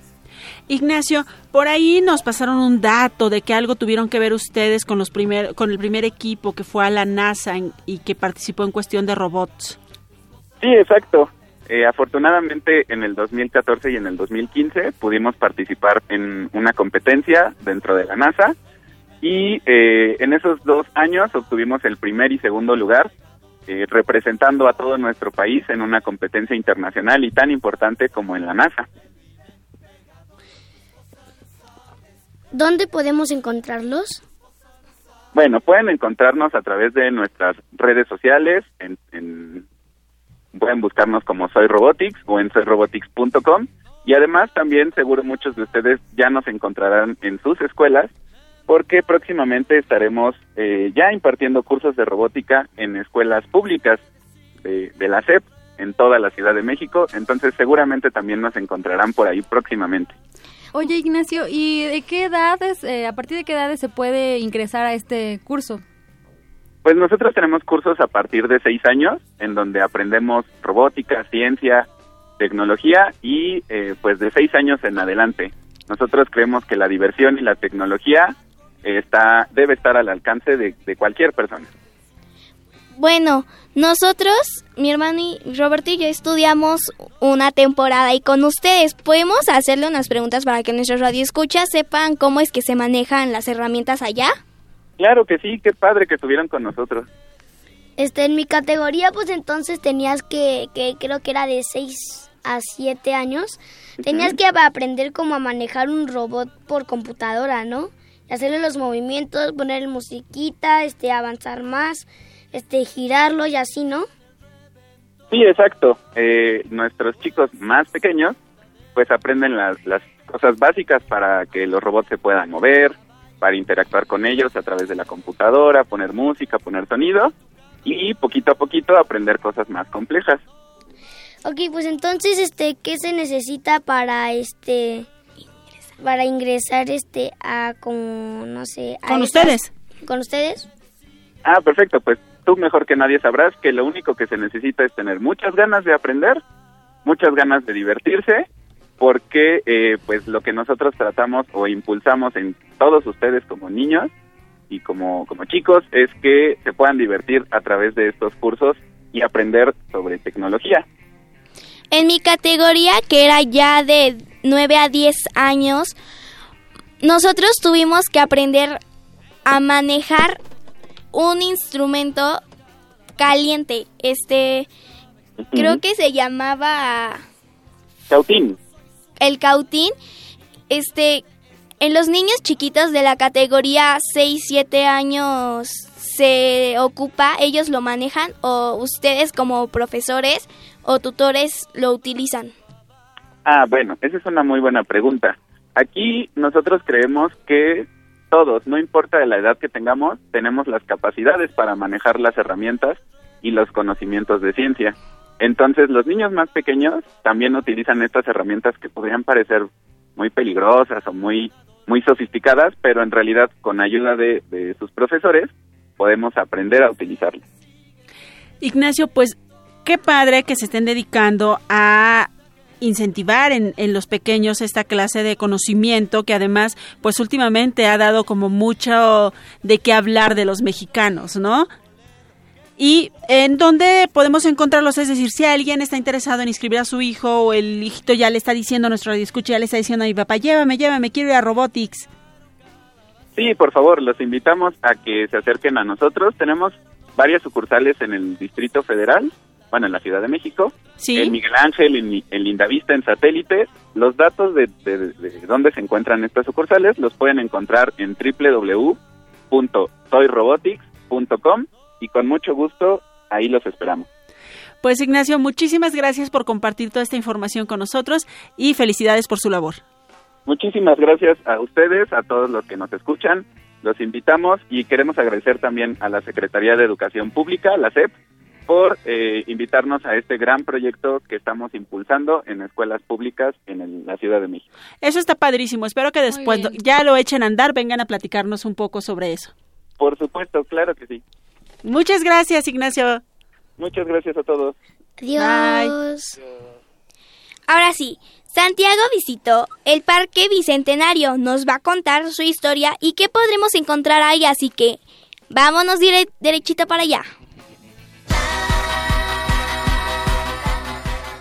Ignacio, por ahí nos pasaron un dato de que algo tuvieron que ver ustedes con los primer, con el primer equipo que fue a la NASA en- y que participó en cuestión de robots. Sí, exacto. Eh, afortunadamente en el 2014 y en el 2015 pudimos participar en una competencia dentro de la NASA y eh, en esos dos años obtuvimos el primer y segundo lugar eh, representando a todo nuestro país en una competencia internacional y tan importante como en la NASA. ¿Dónde podemos encontrarlos? Bueno, pueden encontrarnos a través de nuestras redes sociales, en, en- pueden buscarnos como Soy Robotics o en soyrobotics.com y además también seguro muchos de ustedes ya nos encontrarán en sus escuelas porque próximamente estaremos eh, ya impartiendo cursos de robótica en escuelas públicas de, de la SEP en toda la Ciudad de México, entonces seguramente también nos encontrarán por ahí próximamente. Oye, Ignacio, ¿y de qué edades, eh, a partir de qué edades se puede ingresar a este curso? Pues nosotros tenemos cursos a partir de seis años, en donde aprendemos robótica, ciencia, tecnología y eh, pues de seis años en adelante. Nosotros creemos que la diversión y la tecnología está debe estar al alcance de, de cualquier persona. Bueno, nosotros, mi hermano y Roberto y yo estudiamos una temporada y con ustedes podemos hacerle unas preguntas para que nuestros radioescuchas sepan cómo es que se manejan las herramientas allá. Claro que sí, qué padre que estuvieron con nosotros. Este, en mi categoría, pues entonces tenías que, que creo que era de 6 a 7 años, tenías que aprender cómo a manejar un robot por computadora, ¿no? Hacerle los movimientos, ponerle musiquita, este, avanzar más, este, girarlo y así, ¿no? Sí, exacto. Eh, nuestros chicos más pequeños pues aprenden las, las cosas básicas para que los robots se puedan mover, para interactuar con ellos a través de la computadora, poner música, poner sonido y poquito a poquito aprender cosas más complejas. Ok, pues entonces, este, ¿qué se necesita para, este, para ingresar, este, a, como, no sé... a Con ustedes. ¿Con ustedes? Ah, perfecto, pues tú mejor que nadie sabrás que lo único que se necesita es tener muchas ganas de aprender, muchas ganas de divertirse, porque eh, pues lo que nosotros tratamos o impulsamos en todos ustedes como niños y como, como chicos es que se puedan divertir a través de estos cursos y aprender sobre tecnología. En mi categoría, que era ya de 9 a 10 años, nosotros tuvimos que aprender a manejar un instrumento caliente. Este, creo que se llamaba Cautín. el cautín. Este, en los niños chiquitos de la categoría 6-7 años se ocupa, ellos lo manejan o ustedes como profesores o tutores lo utilizan. Ah, bueno, esa es una muy buena pregunta. Aquí nosotros creemos que todos, no importa de la edad que tengamos, tenemos las capacidades para manejar las herramientas y los conocimientos de ciencia. Entonces, los niños más pequeños también utilizan estas herramientas que podrían parecer muy peligrosas o muy muy sofisticadas, pero en realidad con ayuda de, de sus profesores podemos aprender a utilizarlas. Ignacio, pues qué padre que se estén dedicando a incentivar en, en los pequeños esta clase de conocimiento que además pues últimamente ha dado como mucho de qué hablar de los mexicanos, ¿no? ¿Y en dónde podemos encontrarlos? Es decir, si alguien está interesado en inscribir a su hijo o el hijito ya le está diciendo a nuestro escucha, ya le está diciendo a mi papá, llévame, llévame, quiero ir a Robotics. Sí, por favor, los invitamos a que se acerquen a nosotros. Tenemos varias sucursales en el Distrito Federal, bueno, en la Ciudad de México, Sí. en Miguel Ángel, en, en Lindavista, en Satélite. Los datos de, de- de dónde se encuentran estas sucursales los pueden encontrar en www.toyrobotics.com y con mucho gusto ahí los esperamos. Pues Ignacio, muchísimas gracias por compartir toda esta información con nosotros y felicidades por su labor. Muchísimas gracias a ustedes, a todos los que nos escuchan. Los invitamos y queremos agradecer también a la Secretaría de Educación Pública, la SEP, por eh, invitarnos a este gran proyecto que estamos impulsando en escuelas públicas en el- la Ciudad de México. Eso está padrísimo. Espero que después ya lo echen a andar, vengan a platicarnos un poco sobre eso. Por supuesto, claro que sí. Muchas gracias, Ignacio. Muchas gracias a todos. Adiós. Ahora sí, Santiago visitó el Parque Bicentenario. Nos va a contar su historia y qué podremos encontrar ahí. Así que vámonos dire- derechito para allá.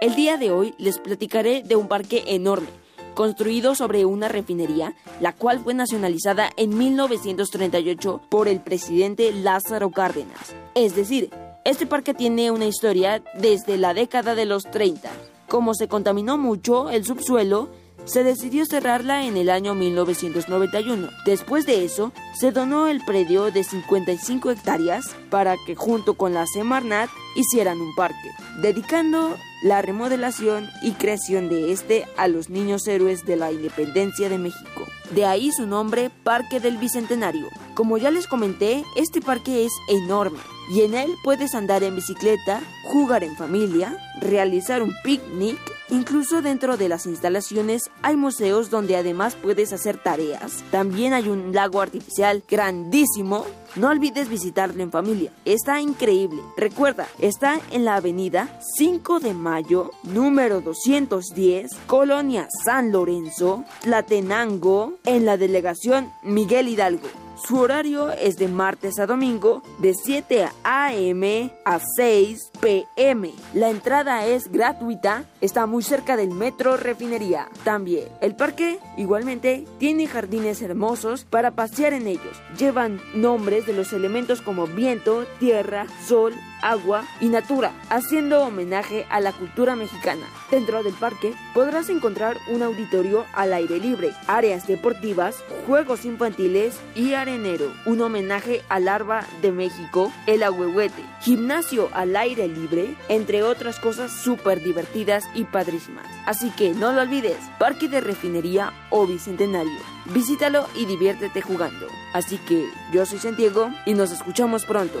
El día de hoy les platicaré de un parque enorme, construido sobre una refinería, la cual fue nacionalizada en 1938 por el presidente Lázaro Cárdenas. Es decir, este parque tiene una historia desde la década de los 30. Como se contaminó mucho el subsuelo, se decidió cerrarla en el año 1991. Después de eso, se donó el predio de 55 hectáreas para que junto con la Semarnat hicieran un parque, dedicando la remodelación y creación de este a los niños héroes de la independencia de México. De ahí su nombre Parque del Bicentenario. Como ya les comenté, este parque es enorme y en él puedes andar en bicicleta, jugar en familia, realizar un picnic, incluso dentro de las instalaciones hay museos donde además puedes hacer tareas. También hay un lago artificial grandísimo. No olvides visitarlo en familia, está increíble. Recuerda, está en la avenida 5 de Mayo, número 210, Colonia San Lorenzo, Tlatenango, en la delegación Miguel Hidalgo. Su horario es de martes a domingo de 7 a.m. a 6 p.m. La entrada es gratuita, está muy cerca del metro Refinería. También el parque igualmente tiene jardines hermosos para pasear en ellos. Llevan nombres de los elementos como viento, tierra, sol, agua y natura, haciendo homenaje a la cultura mexicana. Dentro del parque podrás encontrar un auditorio al aire libre, áreas deportivas, juegos infantiles y arenero, un homenaje al Arba de México, el ahuehuete, gimnasio al aire libre, entre otras cosas súper divertidas y padrísimas. Así que no lo olvides, Parque de Refinería o Bicentenario. Visítalo y diviértete jugando. Así que yo soy Santiago y nos escuchamos pronto.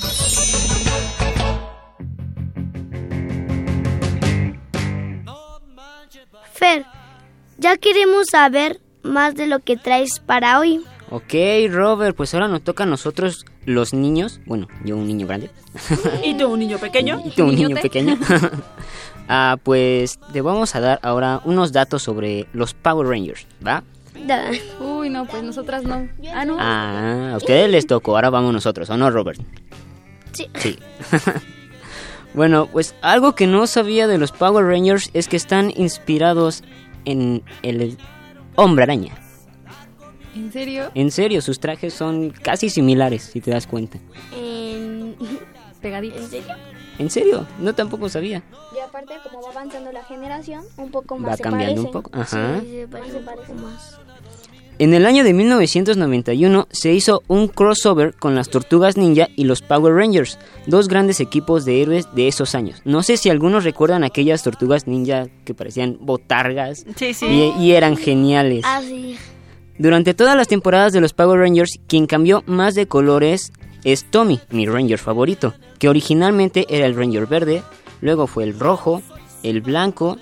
Fer, ya queremos saber más de lo que traes para hoy. Ok, Robert, pues ahora nos toca a nosotros los niños. Bueno, yo un niño grande. ¿Y tú, un niño pequeño? Y tú un niño pequeño. ah, pues te vamos a dar ahora unos datos sobre los Power Rangers, ¿va? Uy, no, pues nosotras no. Ah, no. Ah, a ustedes les tocó, ahora vamos nosotros, ¿o no, Robert? Sí. Sí. Bueno, pues algo que no sabía de los Power Rangers es que están inspirados en el hombre araña. ¿En serio? En serio, sus trajes son casi similares, si te das cuenta. En... Pegaditos. ¿En serio? ¿En serio? No tampoco sabía. Y aparte, como va avanzando la generación, un poco más Va se cambiando un parecen. poco, ajá. Sí, se parece, parece más. En el año de 1991 se hizo un crossover con las Tortugas Ninja y los Power Rangers, dos grandes equipos de héroes de esos años. No sé si algunos recuerdan aquellas Tortugas Ninja que parecían botargas Sí, sí. y, y eran geniales. Ah, sí. Durante todas las temporadas de los Power Rangers, quien cambió más de colores es Tommy, mi Ranger favorito, que originalmente era el Ranger verde, luego fue el rojo, el blanco,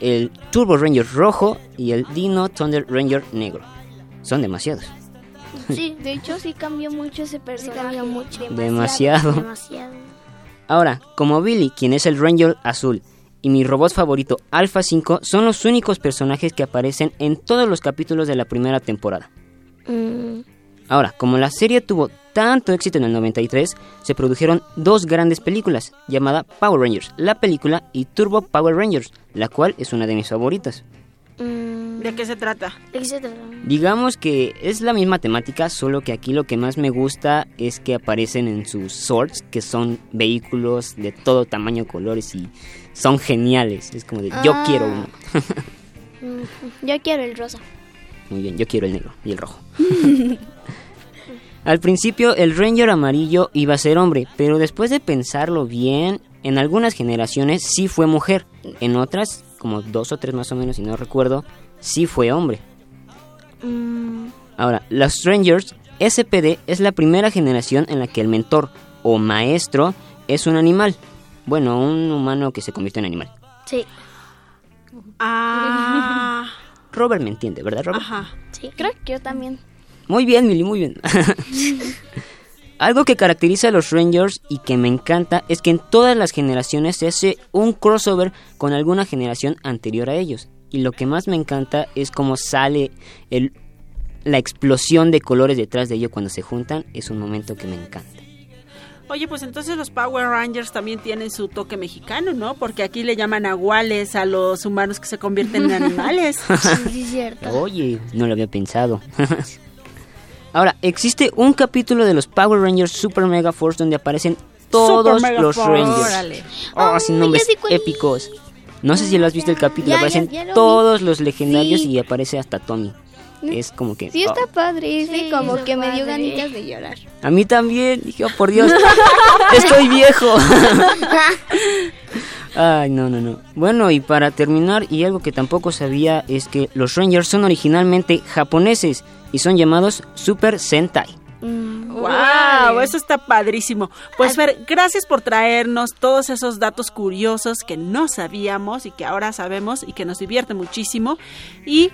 el Turbo Ranger rojo y el Dino Thunder Ranger negro. Son demasiados. Sí, de hecho sí cambió mucho ese personaje. cambió mucho. Demasiado. Demasiado. Ahora, como Billy, quien es el Ranger azul, y mi robot favorito Alpha 5 son los únicos personajes que aparecen en todos los capítulos de la primera temporada. Mm, Ahora, como la serie tuvo tanto éxito en el 93, se produjeron dos grandes películas, llamada Power Rangers, la película, y Turbo Power Rangers, la cual es una de mis favoritas. mm, ¿De qué se trata? ¿De qué se trata? Digamos que es la misma temática, solo que aquí lo que más me gusta es que aparecen en sus swords, que son vehículos de todo tamaño, colores y son geniales. Es como de, yo Ah. quiero uno. Yo quiero el rosa. Muy bien, yo quiero el negro y el rojo. Al principio el Ranger amarillo iba a ser hombre, pero después de pensarlo bien, en algunas generaciones sí fue mujer, en otras, como dos o tres más o menos, si no recuerdo, sí fue hombre. Mm, Ahora, los Rangers SPD es la primera generación en la que el mentor o maestro es un animal. Bueno, un humano que se convierte en animal. sí. Ah. Robert me entiende, ¿verdad, Robert? Ajá. Sí, creo que yo también. Muy bien, Milly, muy bien. Algo que caracteriza a los Rangers y que me encanta es que en todas las generaciones se hace un crossover con alguna generación anterior a ellos. Y lo que más me encanta es cómo sale el, la explosión de colores detrás de ellos cuando se juntan. Es un momento que me encanta. Oye, pues entonces los Power Rangers también tienen su toque mexicano, ¿no? Porque aquí le llaman aguales a los humanos que se convierten en animales. Sí, es cierto. Oye, no lo había pensado. Ahora, existe un capítulo de los Power Rangers Super Mega Force donde aparecen todos los Force. Rangers. Órale. Oh, sin Oh, nombres es. épicos. No sé si lo has visto el capítulo, Ya, aparecen ya, ya lo todos los legendarios Sí. y aparece hasta Tommy. Es como que... Sí, está oh. padre. Sí, como que me dio ganitas de llorar. A mí también, dije, oh, por Dios, estoy viejo. Ay, no, no, no. Bueno, y para terminar, y algo que tampoco sabía es que los Rangers son originalmente japoneses y son llamados Super Sentai. ¡Wow! Eso está padrísimo. Pues Fer, gracias por traernos todos esos datos curiosos que no sabíamos y que ahora sabemos y que nos divierte muchísimo. Y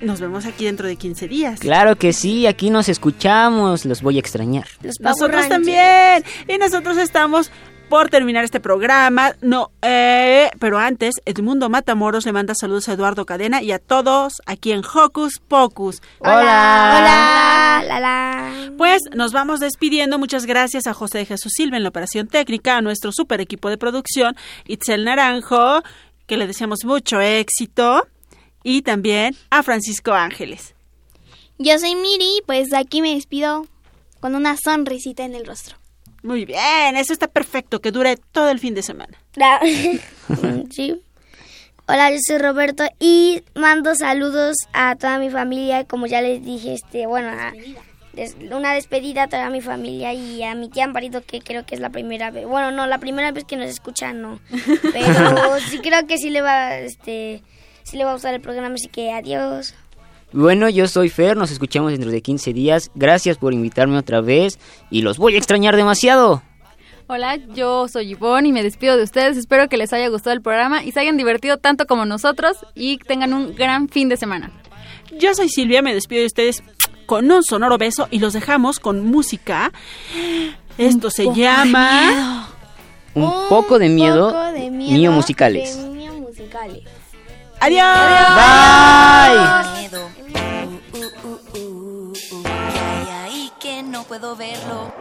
nos vemos aquí dentro de 15 días. Claro que sí, aquí nos escuchamos, los voy a extrañar. Los Nosotros también. Y nosotros estamos por terminar este programa. No, eh, pero antes, Edmundo Matamoros le manda saludos a Eduardo Cadena y a todos aquí en Hocus Pocus. Hola, la, la. Pues nos vamos despidiendo. Muchas gracias a José de Jesús Silva en la operación técnica, a nuestro super equipo de producción, Itzel Naranjo, que le deseamos mucho éxito, y también a Francisco Ángeles. Yo soy Miri, pues aquí me despido con una sonrisita en el rostro. Muy bien, eso está perfecto, que dure todo el fin de semana. Sí. Hola, yo soy Roberto y mando saludos a toda mi familia, como ya les dije, este, bueno, a- des- una despedida a toda mi familia y a mi tía Amparito, que creo que es la primera vez, bueno, no, la primera vez que nos escucha, no, pero sí creo que sí le va, este, sí le va a gustar el programa, así que adiós. Bueno, yo soy Fer, nos escuchamos dentro de 15 días. Gracias por invitarme otra vez y los voy a extrañar demasiado. Hola, yo soy Yvonne y me despido de ustedes. Espero que les haya gustado el programa y se hayan divertido tanto como nosotros y tengan un gran fin de semana. Yo soy Silvia, me despido de ustedes con un sonoro beso y los dejamos con música. Esto se llama... Un poco de miedo, poco de miedo mío musicales. de Mío musicales. ¡Adiós! Bye. Puedo verlo.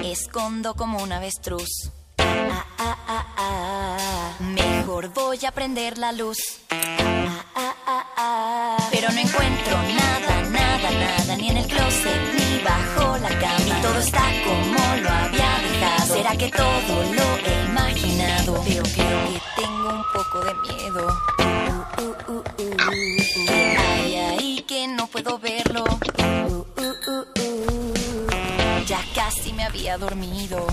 Me escondo como un avestruz. Mejor voy a prender la luz. Pero no encuentro nada, nada, nada, ni en el closet, ni bajo la cama. Y todo está como lo había dejado. ¿Será que todo lo he imaginado? Pero creo que tengo un poco de miedo. Ay, ay, que no puedo verlo. Dormido.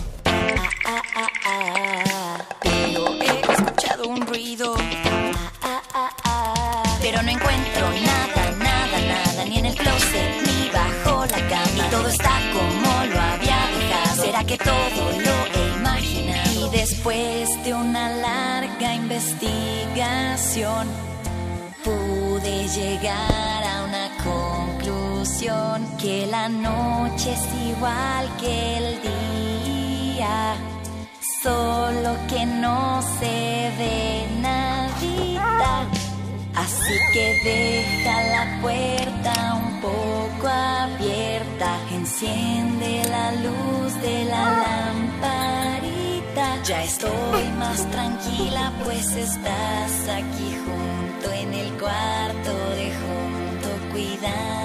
Pero he escuchado un ruido. Pero no encuentro nada, nada, nada, ni en el closet, ni bajo la cama. Y todo está como lo había dejado. ¿Será que todo lo he imaginado? Y después de una larga investigación, pude llegar a una que la noche es igual que el día, solo que no se ve nadita. Así que deja la puerta un poco abierta, enciende la luz de la lamparita. Ya estoy más tranquila, pues estás aquí junto en el cuarto de junto, cuidándome